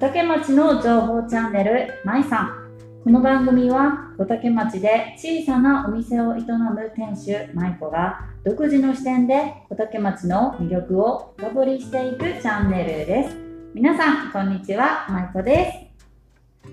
竹町の情報チャンネルまいさん。この番組は小竹町で小さなお店を営む店主舞子が独自の視点で小竹町の魅力を深掘りしていくチャンネルです。皆さんこんにちは。舞子です。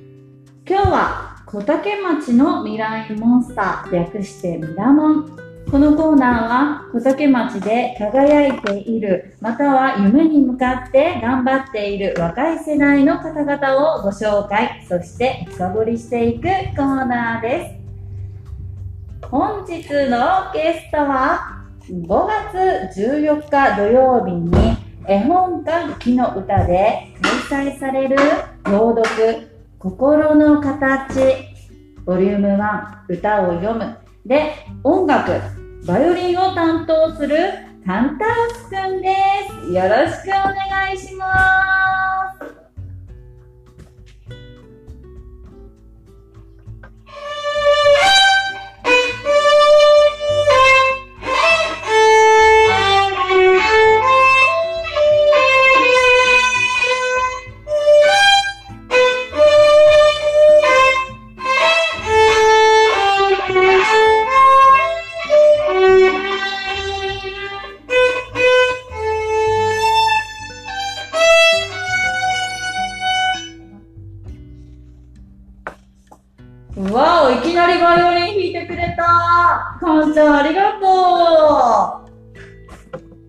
今日は小竹町の未来モンスター略してミラモン。このコーナーは小竹町で輝いているまたは夢に向かって頑張っている若い世代の方々をご紹介そして深掘りしていくコーナーです。本日のゲストは5月14日土曜日に絵本館木の歌で開催される朗読心の形ボリューム1歌を読む。で音楽。バイオリンを担当するタンタウスくんです。よろしくお願いします。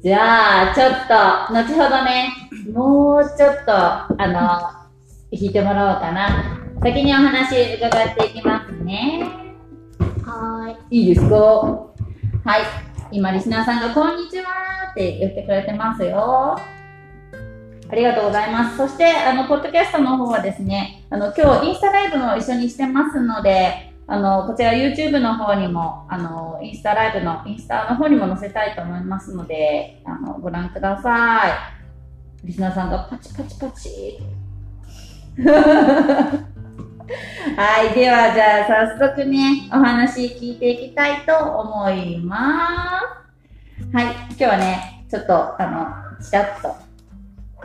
じゃあ、ちょっと、後ほどね、もうちょっと、あの、弾いてもらおうかな。先にお話伺っていきますね。はーい。いいですか？はい。今、リスナーさんが、こんにちはって言ってくれてますよ。ありがとうございます。そして、あの、ポッドキャストの方はですね、あの、今日インスタライブも一緒にしてますので、あの、こちら YouTube の方にも、あの、インスタライブの、インスタの方にも載せたいと思いますので、あの、ご覧ください。リスナーさんがパチパチパチ。はい。では、じゃあ、早速ね、お話聞いていきたいと思います。はい。今日はね、ちょっと、あの、ちらっと、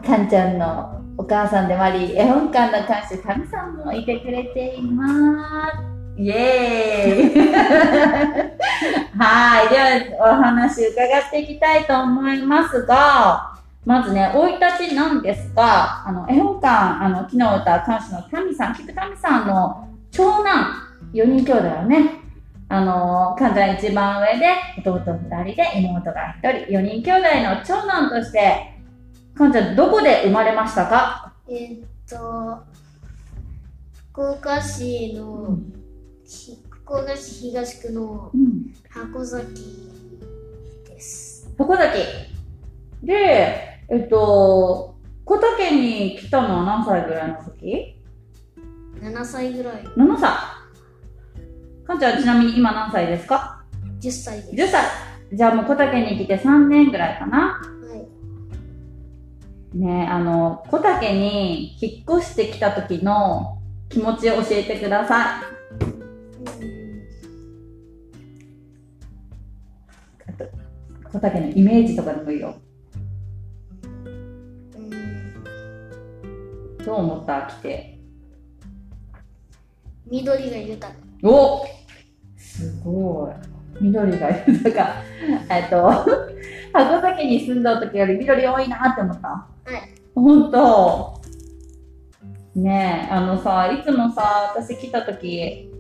かんちゃんのお母さんでもあり、絵本館の館主、かみさんもいてくれています。イエーイ はい。では、お話伺っていきたいと思いますが、まずね、生い立ちなんですが、あの、絵本館、あの、木の歌館主のタミさん、菊タミさんの長男、4人兄弟をね、あの、かんちゃん一番上で、弟2人で、妹が1人、4人兄弟の長男として、かんちゃん、どこで生まれましたか？えーっと、福岡市の、ひ福岡市東区のうん。箱崎です。箱崎。で、えっと、小竹に来たのは何歳ぐらいの時？7歳ぐらい、?7 歳。かんちゃん、ちなみに今何歳ですか？10歳です。?10 歳。じゃあもう小竹に来て3年ぐらいかなはい。ねあの、小竹に引っ越してきた時の気持ちを教えてください。小竹のイメージとかでもいいよ。うんどう思った？来て。緑が豊か。おすごい。緑が豊か。えっと、箱崎に住んだ時より緑多いなって思った？はい。ほんと。ねえ、あのさ、いつもさ、私来た時、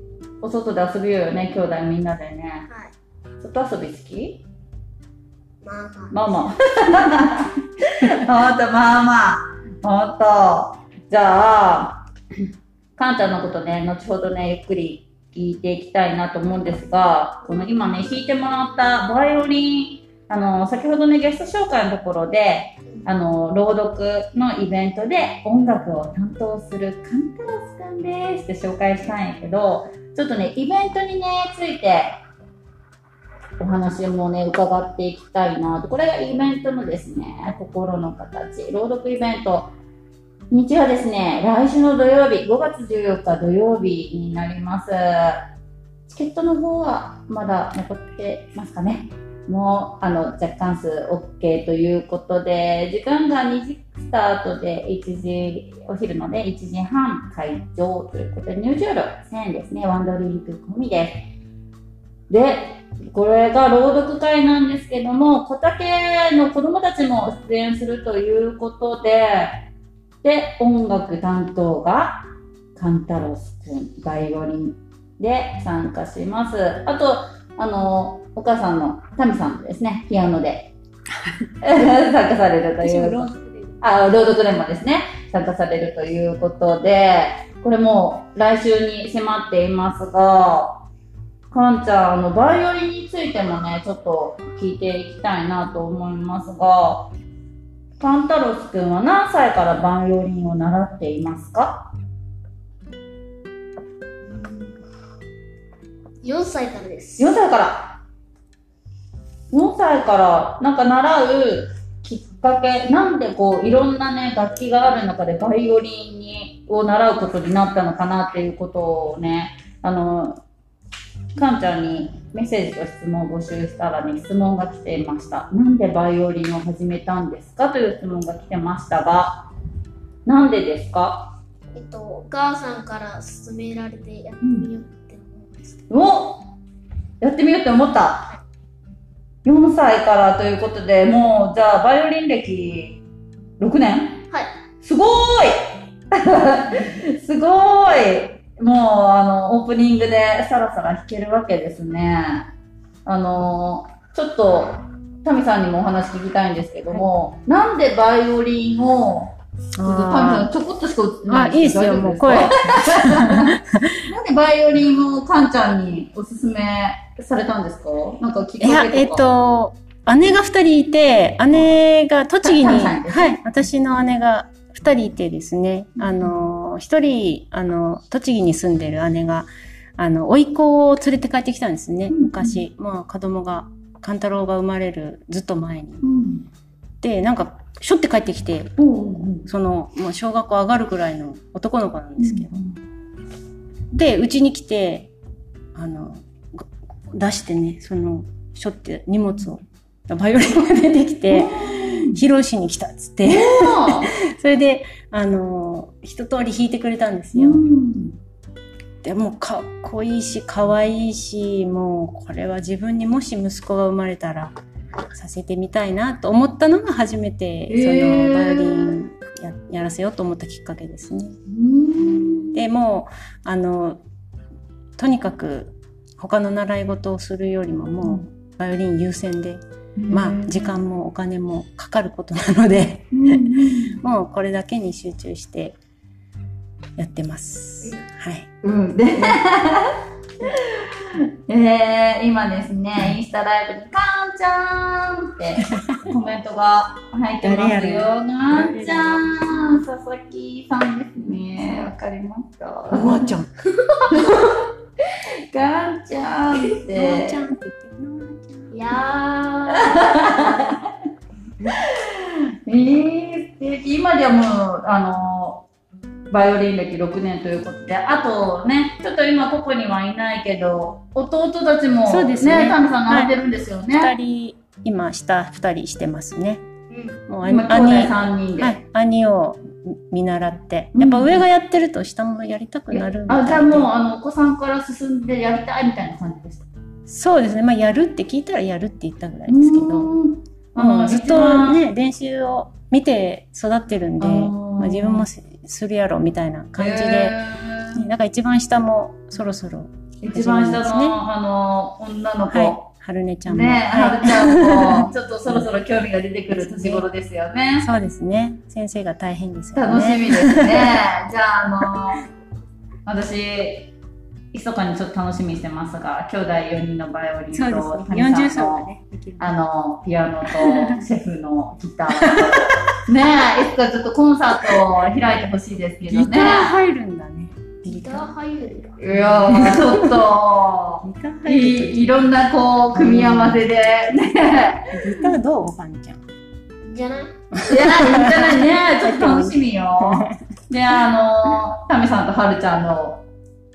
お外で遊びようよね、兄弟みんなでね。はい。外遊び好き？まあまあ。まあまあ。ほんと、まあまあ。ほんと。じゃあ、かんちゃんのことね、後ほどね、ゆっくり聞いていきたいなと思うんですが、この今ね、弾いてもらったバイオリン、あの、先ほどね、ゲスト紹介のところで、あの、朗読のイベントで音楽を担当するカンタラスくんですって紹介したんやけど、ちょっとね、イベントにね、ついてお話もね、伺っていきたいなと。これがイベントのですね、心の形、朗読イベント。日はですね、来週の土曜日、5月14日土曜日になります。チケットの方はまだ残ってますかね。もうあの若干数 OK ということで時間が2時スタートで1時お昼ので1時半会場ということで入場料1000円ですねワンドリンク込みですでこれが朗読会なんですけども小竹の子供たちも出演するということでで音楽担当がカンタロスくんバイオリンで参加します。あとあのお母さんのタミさんですね、ピアノで。参加されるという。あ、朗読でもですね、参加されるということで、これも来週に迫っていますが、かんちゃん、あの、バイオリンについてもね、ちょっと聞いていきたいなと思いますが、カンタロスくんは何歳からバイオリンを習っていますか？4歳からです。4歳から4歳からなんか習うきっかけなんでこういろんなね楽器がある中でバイオリンにを習うことになったのかなっていうことをねあのかんちゃんにメッセージと質問を募集したらね質問が来ていました。なんでバイオリンを始めたんですか？という質問が来てましたがなんでですか？えっと、お母さんから勧められてやってみようって思うんですけど。おやってみようって思った。4歳からということでもうじゃあバイオリン歴6年？はい。すごーい！すごーいもうあのオープニングでさらさら弾けるわけですね。あのちょっとタミさんにもお話聞きたいんですけども、なんでバイオリンをちょっとタミさんちょこっとしか映ってあ、ないいいですよ、もう声。なんでバイオリンをカンちゃんにおすすめされたんですか？なんかきっかけとか。いや、えっ、と、姉が二人いて、姉が栃木に、はいはいはい、私の姉が二人いてですね、あの、一人、あの、栃木に住んでる姉が、あの、甥いっ子を連れて帰ってきたんですね、うん。昔。まあ、子供が、勘太郎が生まれるずっと前に。うん。で、なんか、しょって帰ってきて、その、まあ、小学校上がるぐらいの男の子なんですけど。で、うちに来て、あの、ご出してね、その、しょって荷物を、バイオリンが出てきて、披露しに来たっつって、それで、あの、一通り弾いてくれたんですよ。でもうかっこいいし、可愛いし、もうこれは自分にもし息子が生まれたら、させてみたいなと思ったのが初めて、そのバイオリンややらせようと思ったきっかけですね。でもうあのとにかく他の習い事をするよりももうバイオリン優先で、まあ時間もお金もかかることなのでもうこれだけに集中してやってます。はい。うん。で、えー、今ですね、インスタライブに、かんちゃんってコメントが入ってますよ。かんちゃん、佐々木さんですね。わかりました。おばあちゃん。かんちゃんって。おばあちゃんって言ってるいやえー、素敵今ではもう、あの、バイオリン歴6年ということで、あとね、ちょっと今ここにはいないけど、弟たちも、そうですねタミさん習ってるんですよね。二人今下二人してますね。ー、うん。もう今、兄兄弟3人で。はい、兄を見習って、うんやっぱ上がやってると下もやりたくなるみたいあ、でじゃあもう、あの、お子さんから進んでやりたいみたいな感じですか？そうですね。まあ、やるって聞いたらやるって言ったぐらいですけど、うもうずっとね、練習を見て育ってるんで、まあ、自分もすするやろみたいな感じで、へねだから一番下もそろそろ、ー一番下の、あの、女の子。はい、春音ちゃんも。ね、ははるちゃんも、ちょっとそろそろ興味が出てくる年頃ですよねい、。そうですね。先生が大変ですよね。楽しみですね。じゃあ、あの私、密かにちょっと楽しみにしてますが、兄弟4人のバイオリンと、ね。40谷さんの、ね。あの、ピアノと、シェフのギターと、ねえ、いつかちょっとコンサートを開いてほしいですけどね。ギター入るんだね。ギター入るんだ。いやー、ちょっと、ギターいいいろんなこう、組み合わせで、ねギターどう？おばんちゃん。じゃない？いや、いいんじゃない？ね。ちょっと楽しみよ。で、あの、タミさんとはるちゃんの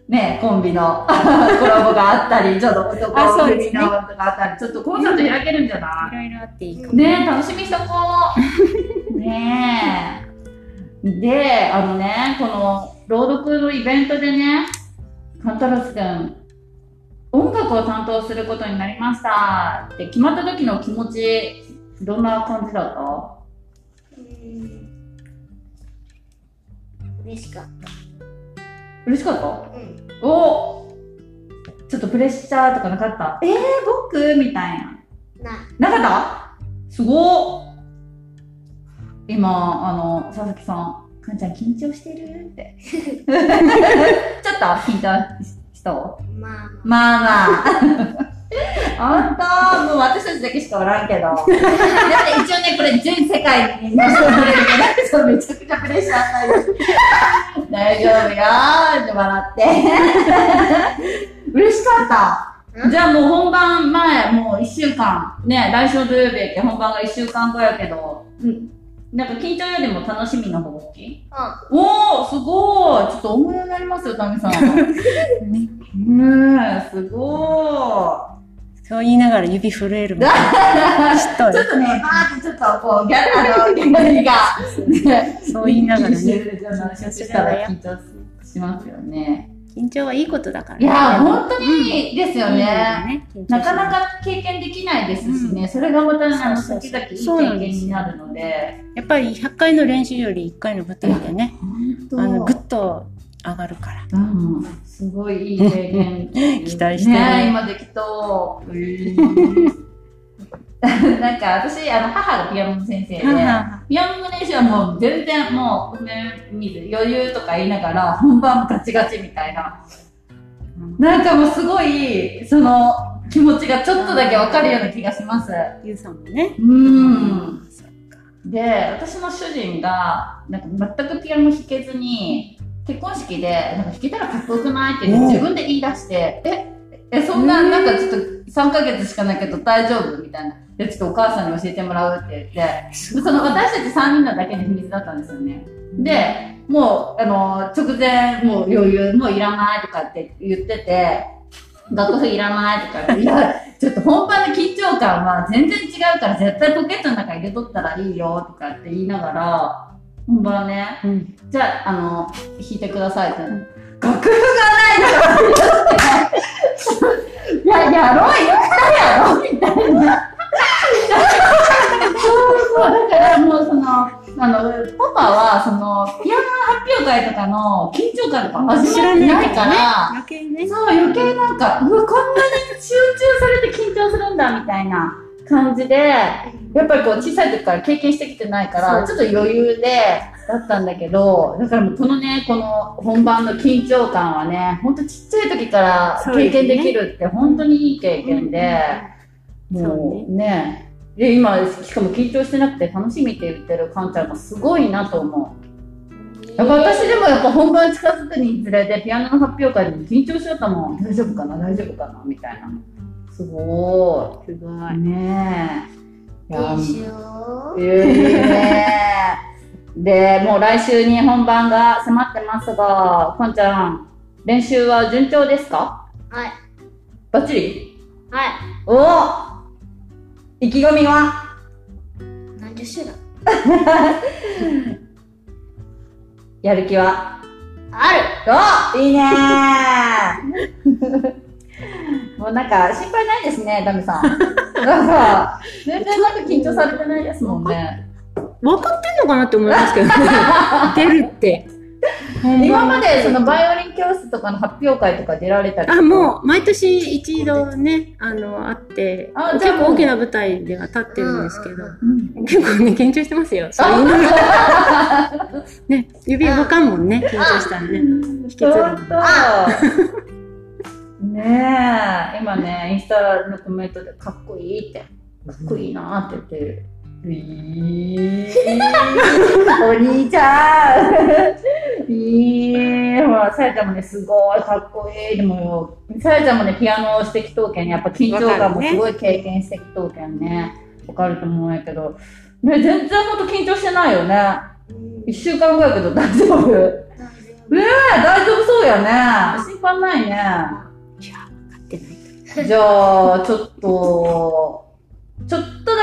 ね、コンビの コラボがあったり、ちょっと男組のとかあったり、ちょっとコンサート開けるんじゃないろいろあっていいかも。ねえ、楽しみにしとこう。ねえ。で、あのね、この朗読のイベントでね、カンタロスくん、音楽を担当することになりましたって決まった時の気持ち、どんな感じだった？うん嬉しかった。嬉しかった？うん。おちょっとプレッシャーとかなかった？えー、僕みたいな。な、なかった？すごっ今、あの、佐々木さん、かんちゃん緊張してるって。ちょっと緊張したまあままあまあ。本当もう私たちだけしかおらんけど。だって一応ね、これ全世界に載せられるから、めちゃくちゃプレッシャー与える。大丈夫よーって笑って。嬉しかった。ん？じゃあもう本番前、もう一週間、ね、来週土曜日やけ本番が一週間後やけど、うん。なんか緊張よりも楽しみの方が大きい？あ。おー、すごいちょっと思いになりますよ、タミさん。ね ねえ、すごそう言いながら指震えるもん。知っとい。ちょっる。とね、バーってちょっとこう、ギャあの、ギャラリーが、ね、そう言いながらね。したら緊張しますよね。緊張はいいことだからいや本当にいいですよね。なかなか。か経験できないですしね、それがまた、あの、そうそう時々いい経験になるので。やっぱり100回の練習より1回の舞台でね、本あの、ぐっと上がるから。うん、すごいいい経験。期待してるね今できと。なんか私、あの、母がピアノの先生で、ピアノの練習はもう全然もう、ね、見ず余裕とか言いながら、本番ガチガチみたいな。なんかもうすごい、その、気持ちがちょっとだけわかるような気がします。ゆうさんもね。うん。で、私の主人が、なんか全くピアノ弾けずに、結婚式で、なんか弾けたらかっこよくない？って自分で言い出して、え、え、そんな、なんかちょっと3ヶ月しかないけど大丈夫？みたいな。で、ちょっとお母さんに教えてもらうって言って、その私たち3人のだけの秘密だったんですよね。で、もう、あの、直前、もう余裕、もういらないとかって言ってて、楽譜いらないとかいや、ちょっと本番の緊張感は全然違うから絶対ポケットの中に入れとったらいいよとかって言いながら、本番ね、うん。じゃあ、あの、弾いてくださいって。楽譜がないからいや、やろう、言ったやろみたいな。そうそう、だからもうその、あの、パパは、その、ピアノ発表会とかの緊張感とか始まってないから。そう、余計なんか、うわ、こんなに集中されて緊張するんだ、みたいな感じで、やっぱりこう、小さい時から経験してきてないから、ちょっと余裕で、だったんだけど、だからもうこのね、この本番の緊張感はね、ほんとちっちゃい時から経験できるって本当にいい経験で、もうね、で、今、しかも緊張してなくて楽しみって言ってるカンちゃんがすごいなと思う。やっぱ私でもやっぱ本番近づくにつれてピアノの発表会でも緊張しちゃったもん。大丈夫かな？大丈夫かな？みたいな。すごすごい。ねえ。でしょ？いいね。で、もう来週に本番が迫ってますが、かんちゃん、練習は順調ですか？はい。バッチリ？はい。お意気込みは？何十種だ？やる気は？あおいいねー もうなんか心配ないですね、ダメさん。なんか、全然なんか緊張されてないですもんね。分かってんのかなって思いますけどね。出るって。今までそのバイオリン教室とかの発表会とか出られたりあ、もう、毎年一度ね、あの、あって、あ結構大きな舞台では立ってるんですけど、うん結構ね、緊張してますよ。ね、指動かんもんね、緊張したらね。引きずるねえ、今ね、インスタのコメントでかっこいいって、かっこいいなって言ってる。ういーお兄ちゃんいいほら、さやちゃんもね、すごいかっこいい。でも、さやちゃんもね、ピアノをしてきとうけん、やっぱ緊張感もすごい経験してきとうけんね。わかると思うんやけど。ね、全然ほんと緊張してないよね。うん一週間後やけど大丈夫？大丈ええ大丈夫そうやね。心配ないね。じゃあ、ちょっと、ちょっとだ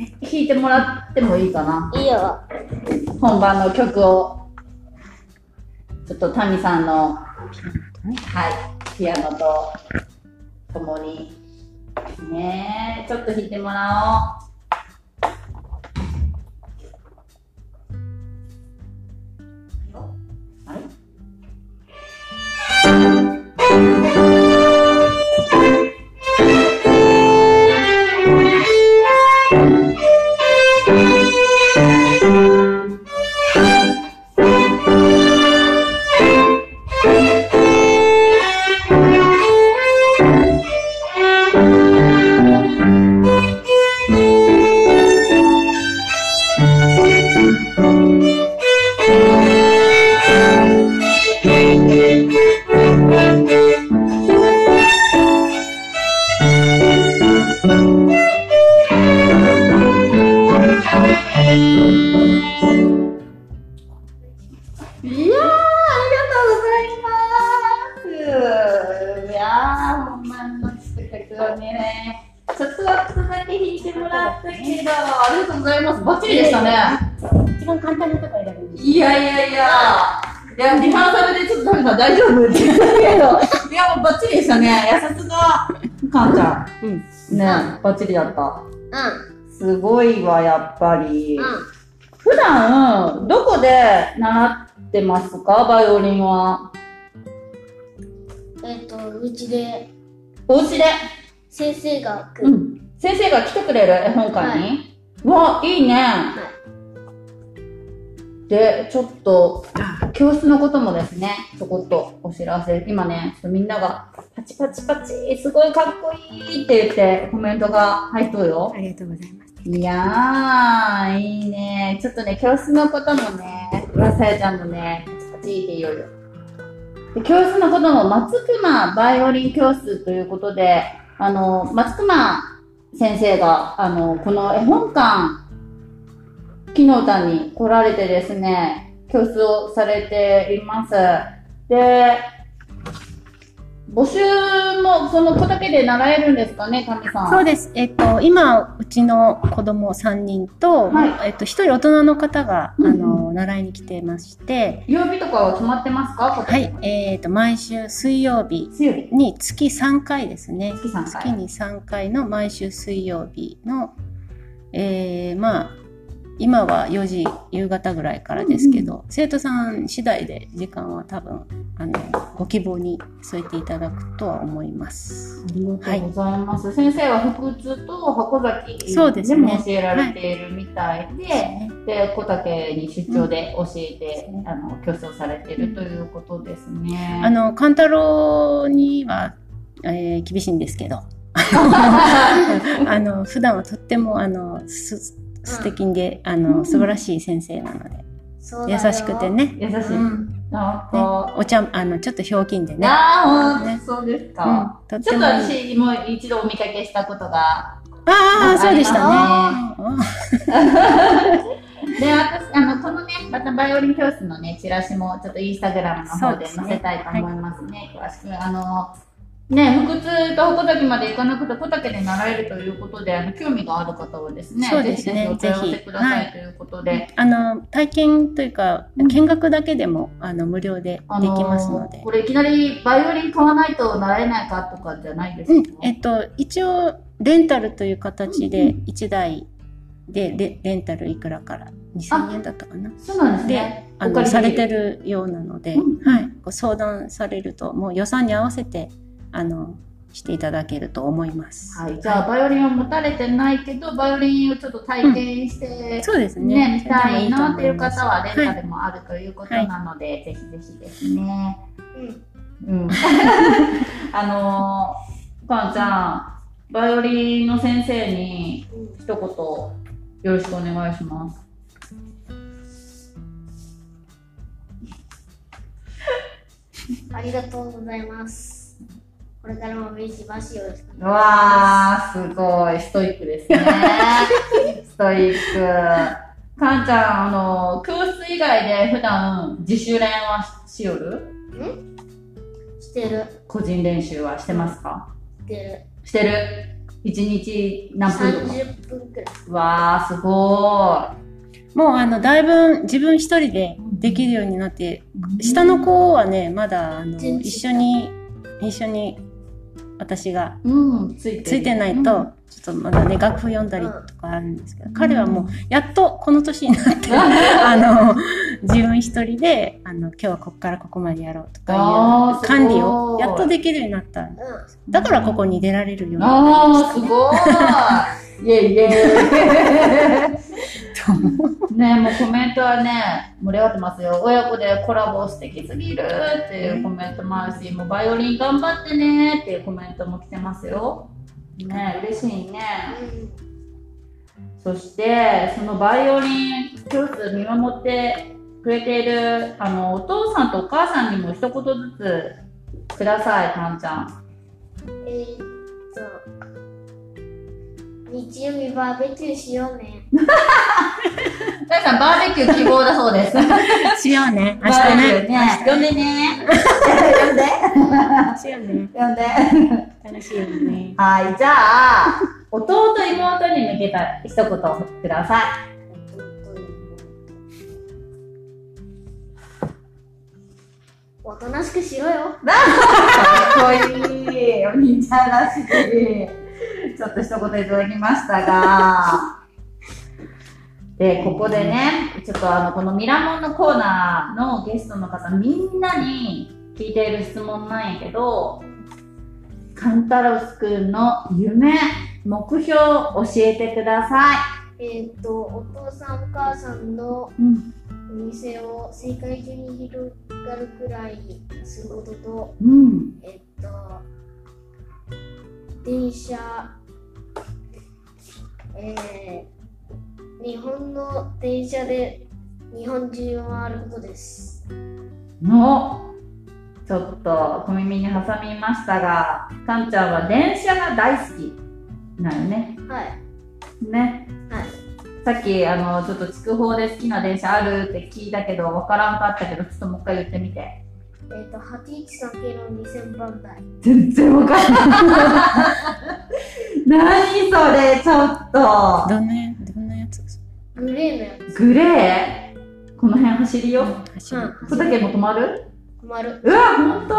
け弾いてもらってもいいかな。いいよ。本番の曲を。ちょっとタミさんの、はい、ピアノと共に。ねえ、ちょっと弾いてもらおチリだった。うすごいわ、やっぱり。ん。うん。普段、どこで習ってますか？バイオリンは。えっ、と、うちでお家で？先生が来る。うん。先生が来てくれる？絵本館に、わ、いいね。で、ちょっと、教室のこともですね、ちょこっとお知らせ。今ね、ちょっとみんなが、パチパチパチ、すごいかっこいいって言ってコメントが入っとるよ。ありがとうございます。いやー、いいね。ちょっとね、教室のこともね、浦さやちゃんもね、パチパチって言うよ。で教室のことも、松熊バイオリン教室ということで、あの、松熊先生が、あの、この絵本館、木の歌に来られてですね、教室をされています。で、募集もその子だけで習えるんですかね、タミさん。そうです。えっと、今、うちの子供3人と、はいえっと、1人大人の方が、うんうんあの、習いに来てまして、曜日とかは決まってますかはい、えっと、毎週水曜日水曜日。に月3回ですね。月3回月に3回の毎週水曜日の、えー、まあ、今は4時夕方ぐらいからですけど、生徒さん次第で時間は多分あのご希望に添えていただくとは思います。ありがとうございます。先生は福津と箱崎そうでも教えられているみたいで、で小竹に出張で教えて、うんあの教室をされているということですね。あの勘太郎には、えー厳しいんですけど あの普段はとってもあのす素敵で、あうんの素晴らしい先生なので優しくて。ね。優しい。ねか、お茶あのちょっとひょうきんでね。ああ、ほんねとそうですうんか。ちょっととってもいい私も一度お見かけしたことが。ああ、そうでしたね。あで、私、あの、このね、またバイオリン教室のね、チラシもちょっとインスタグラムの方でそうですね載せたいと思いますね。詳しく、あの、ね、福津と鉾岳まで行かなくて小竹で習えるということで、あの、興味がある方はですね、そうですねぜひくださいということで、あの体験というかうん見学だけでもあの無料であできますので。これいきなりバイオリン買わないと習えないかとかじゃないですうん。か、えっと、一応レンタルという形で1台でレレンタルいくらから2000円だったかな。そうなんですでね。あお借りのされてるようなので、うん。はい、ご相談されるともう予算に合わせてあのしていただけると思います。はい、じゃあ、バイオリンを持たれてないけど、バイオリンをちょっと体験して、そうですね。ね、見たいなっていう方はレンタはいルもあるということなので、ぜひぜひですね。うん。うん。あのー、お母ちゃん、バイオリンの先生にうん一言よろしくお願いします。ありがとうございます。これからもビシバシよろしくうわー、すごい、ストイックですね。ストイック。かんちゃん、あの、教室以外で普段自主練はしよる？してる。個人練習はしてますか？してしてる。一日る。何分とか？30分くらい。わー、すごもうあの、だいぶ自分一人でできるようになって。下の子はね、まだあの、一緒に、一緒に私がうん、ついてないと、ちょっとまだね、楽譜読んだりとかあるんですけど、彼はもう、やっとこの年になって、あの、自分一人で、あの、今日はここからここまでやろうとかいう管理をやっとできるようになった。うだからここに出られるようになあー、すごい。イェイイェイ。ねもうコメントはね、盛り上がってますよ。親子でコラボ素敵すぎるっていうコメントもあるし、もうバイオリン頑張ってねっていうコメントも来てますよ。ね嬉しいね。ん。そして、そのバイオリン教室見守ってくれている、あの、お父さんとお母さんにも一言ずつください、たんちゃん。え、っと、日曜日バーベキューしようね。たんさん、バーベキュー希望だそうです。しようね。明バーベキュ日ね。ーね。呼んでね。呼んで。しようね。呼んで。楽しいよね。はい、じゃあ、弟、妹に向けた一言ください。おとなしくしろよ。かっこいい。お兄ちゃんらしい。ちょっと一言いただきましたが。で、ここでね、ちょっとあの、このミラモンのコーナーのゲストの方、みんなに聞いている質問なんやけど、カンタロスくんの夢、目標教えてください。えー、っと、お父さんお母さんのうん。お店を世界中に広がるくらいすることと、うん。えっと、電車、えー、日本の電車で日本中を回ることです。の、ちょっと小耳に挟みましたが、かんちゃんは電車が大好きなんよね。はい。ね。はい。さっき、あの、ちょっと筑豊で好きな電車あるって聞いたけど、わからんかったけど、ちょっともう一回言ってみて。えっ、と、813系の2000番台。全然わかんない。何それ、ちょっと。どんなや、どんなやつ？グレーのやグレー？この辺走りよ。走る。うん小竹も止まる？つ。止まる。うわ、ほんと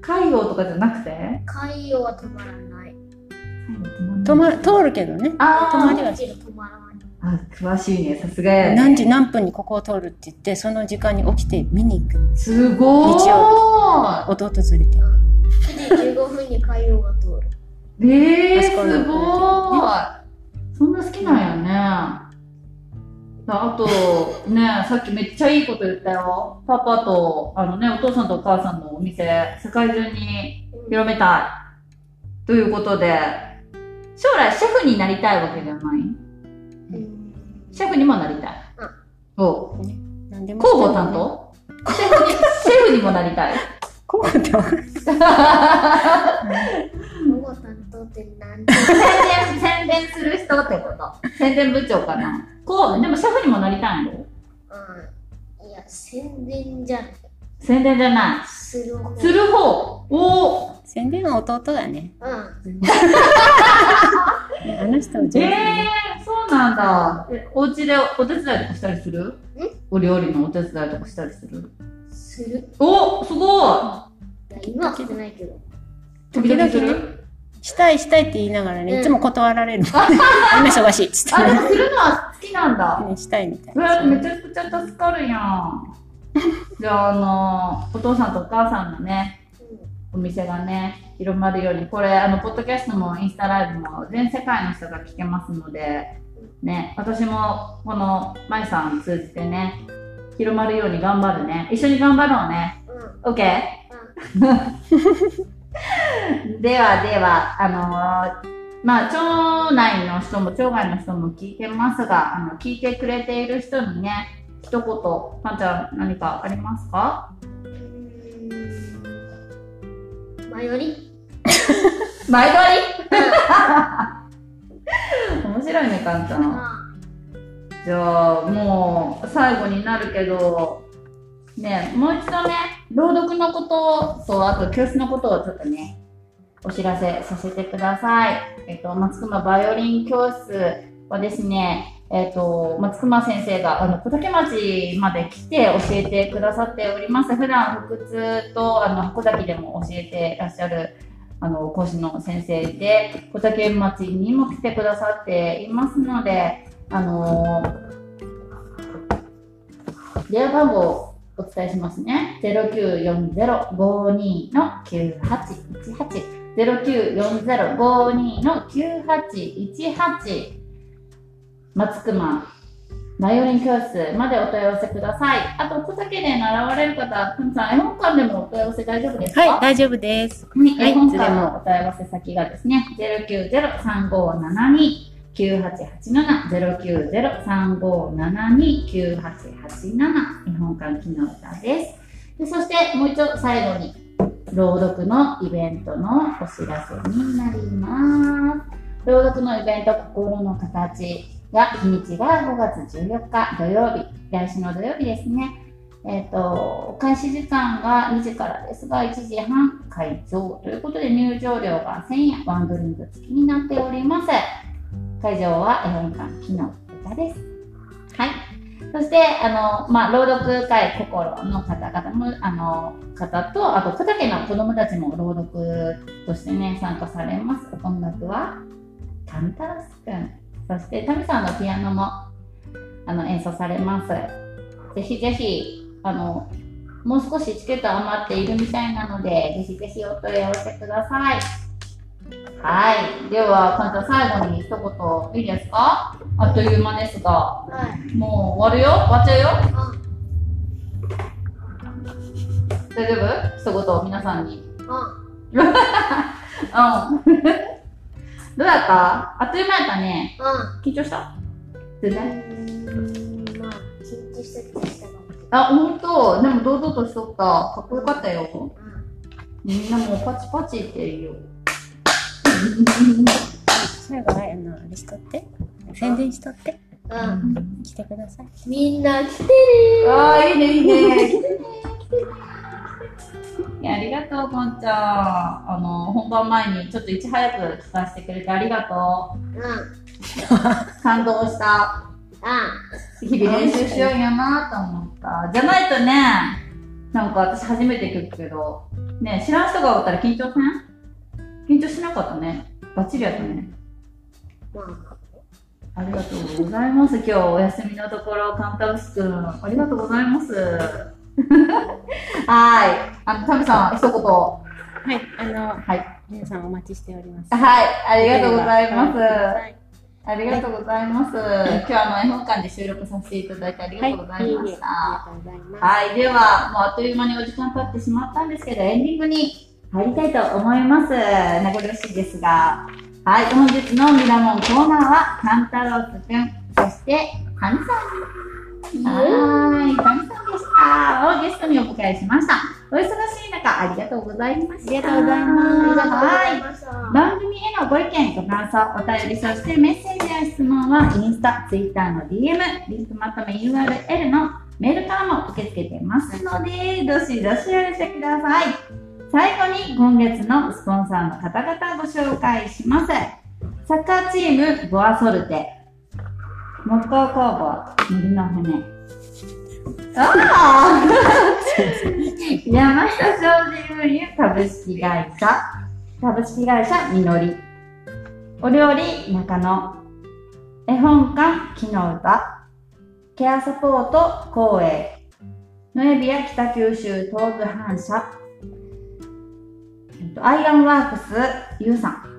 海洋とかじゃなくて？海洋は止まらない。止ま、通るけどね。あー止まりはけど止まらない。あ、詳しいね。さすがやね。何時何分にここを通るって言って、その時間に起きて見に行く。すごーい。日弟連れて。9時15分に海洋が通る。えー、すごーい。そんな好きなんやね。あと、ね、さっきめっちゃいいこと言ったよ。パパと、あのね、お父さんとお母さんのお店、世界中に広めたい。ということで、将来シェフになりたいわけじゃない？うんシェフにもなりたい。お何でも広報担当？シェフに、シェフにもなりたい。広報担当って何で宣伝、宣伝する人ってこと？宣伝部長かな？こう、でもシェフにもなりたいの？うん。いや、宣伝じゃない。宣伝じゃない。する方。する方。おー。宣伝は弟だね。うん。あの人は上手ね。ー、そうなんだ。え、お家でお手伝いとかしたりする？お料理のお手伝いとかしたりする？する。おすごい今はしてないけど。時々する？したいしたいって言いながらね、うんいつも断られるの。今忙しいっつっあ、でてもするのは好きなんだ。ね。したいみたいな。めちゃくちゃ助かるやん。じゃあ、あの、お父さんとお母さんのね、お店がね、広まるように、これ、あの、ポッドキャストもインスタライブも全世界の人が聞けますので、ね、私もこのまいさん通じてね、広まるように頑張るね。一緒に頑張ろうね。うん。うん。OK? ではでは、あのーまあ、町内の人も町外の人も聞いてますが、あの、聞いてくれている人にね、一言、パンちゃん何かありますか？前より？前撮り？面白いね、かんちゃん。まあ、じゃあもう最後になるけどねもう一度ね朗読のこととあと教室のことをちょっとねお知らせさせてください。えっと、松隈バイオリン教室はですね、えっと、松隈先生が、あの、小竹町まで来て教えてくださっております。普段、腹痛と、あの、箱崎でも教えてらっしゃる、あの、講師の先生で、小竹町にも来てくださっていますので、あの電話番号お伝えしますね。0940-52の9818。0940-52の9818松熊バイオリン教室までお問い合わせください。あと、小竹で習われる方、ふみさん、絵本館でもお問い合わせ大丈夫ですか？はい、大丈夫です。はい、はい絵本館のお問い合わせ先がですね、090-3572-9887、090-3572-9887、絵本館機能歌です。でそして、もう一度最後に、朗読のイベントのお知らせになります。朗読のイベント、心の形が、日にちが5月14日土曜日、来週の土曜日ですね。えっ、と、開始時間が2時からですが、1時半会場ということで入場料が1000円、ワンドリンク付きになっております。会場は絵本館木の歌です。はい。そして、あの、まあ、朗読会心の方々も、あの、方と、あと、小竹の子供たちも朗読としてね、参加されます。音楽は、タンタロスくん。そして、タミさんのピアノも、あの、演奏されます。ぜひぜひ、あの、もう少しチケット余っているみたいなので、ぜひぜひお問い合わせください。はい。では、かんちゃん最後に一言いいですか？あっという間ですが、はい。もう終わるよ？終わっちゃうよ？大丈夫？一言皆さんに。うん。うん。どうやった？あっという間やったね。うん。緊張した？全然？うん。まあ、緊張したりしたかも。あ、ほんとでも堂々としとった。かっこよかったよ。うみんなもうパチパチ言ってるよ。最後は、あの、あれしとって。宣伝しとって。ん。うん。来てください。みんな来てるああ、いいね、いいね。来てね、来てね。いや、ありがとう、こんちゃん。あの、本番前にちょっといち早く聞かせてくれてありがとうん。う。感動した。う日々練習しようんやなと思った。じゃないとね、なんか私初めて聞くけど、ね、知らん人がおったら緊張せん？緊張しなかったね。バッチリやったね。ん。まありがとうございます。今日お休みのところ、カンタロスくん、ありがとうございます。はい。あの、タミさん、一言。ははい、あの、い。皆さんお待ちしております。はい。ありがとうございます。はいありがとうございます。今日はあの絵本館で収録させていただいてありがとうございました。ありがとうございます。はい、では、もうあっという間にお時間経ってしまったんですけど、エンディングに入りたいと思います。名残惜しいですが。はい、本日のミラモンコーナーは、カンタロウスくん、そして、ハニさん。はーい、ハニさんをゲストにお迎えしました。お忙しい中、ありがとうございました。ありがとうございますはい。番組へのご意見、ご感想、お便り、そしてメッセージや質問はインスタ、ツイッターの DM、リンクまとめ URL のメールからも受け付けてますので、どしどしお寄せください。最後に今月のスポンサーの方々ご紹介します。サッカーチームボアソルテ、木工工房森の船。山下商事運輸株式会社。株式会社みのり。お料理中野。絵本館木の歌。ケアサポート光栄ノエビア北九州東部反社アイアンワークスゆうさん。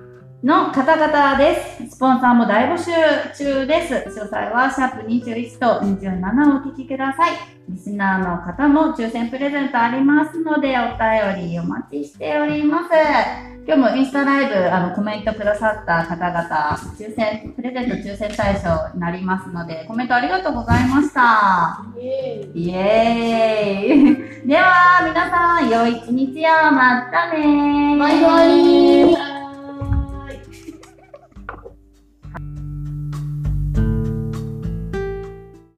の方々です。スポンサーも大募集中です。詳細はシャープ21と27をお聞きください。リスナーの方も抽選プレゼントありますので、お便りお待ちしております。今日もインスタライブ、あの、コメントくださった方々、抽選、プレゼント抽選対象になりますので、コメントありがとうございました。イエーイでは、皆さん、良い一日を、またねバイバイ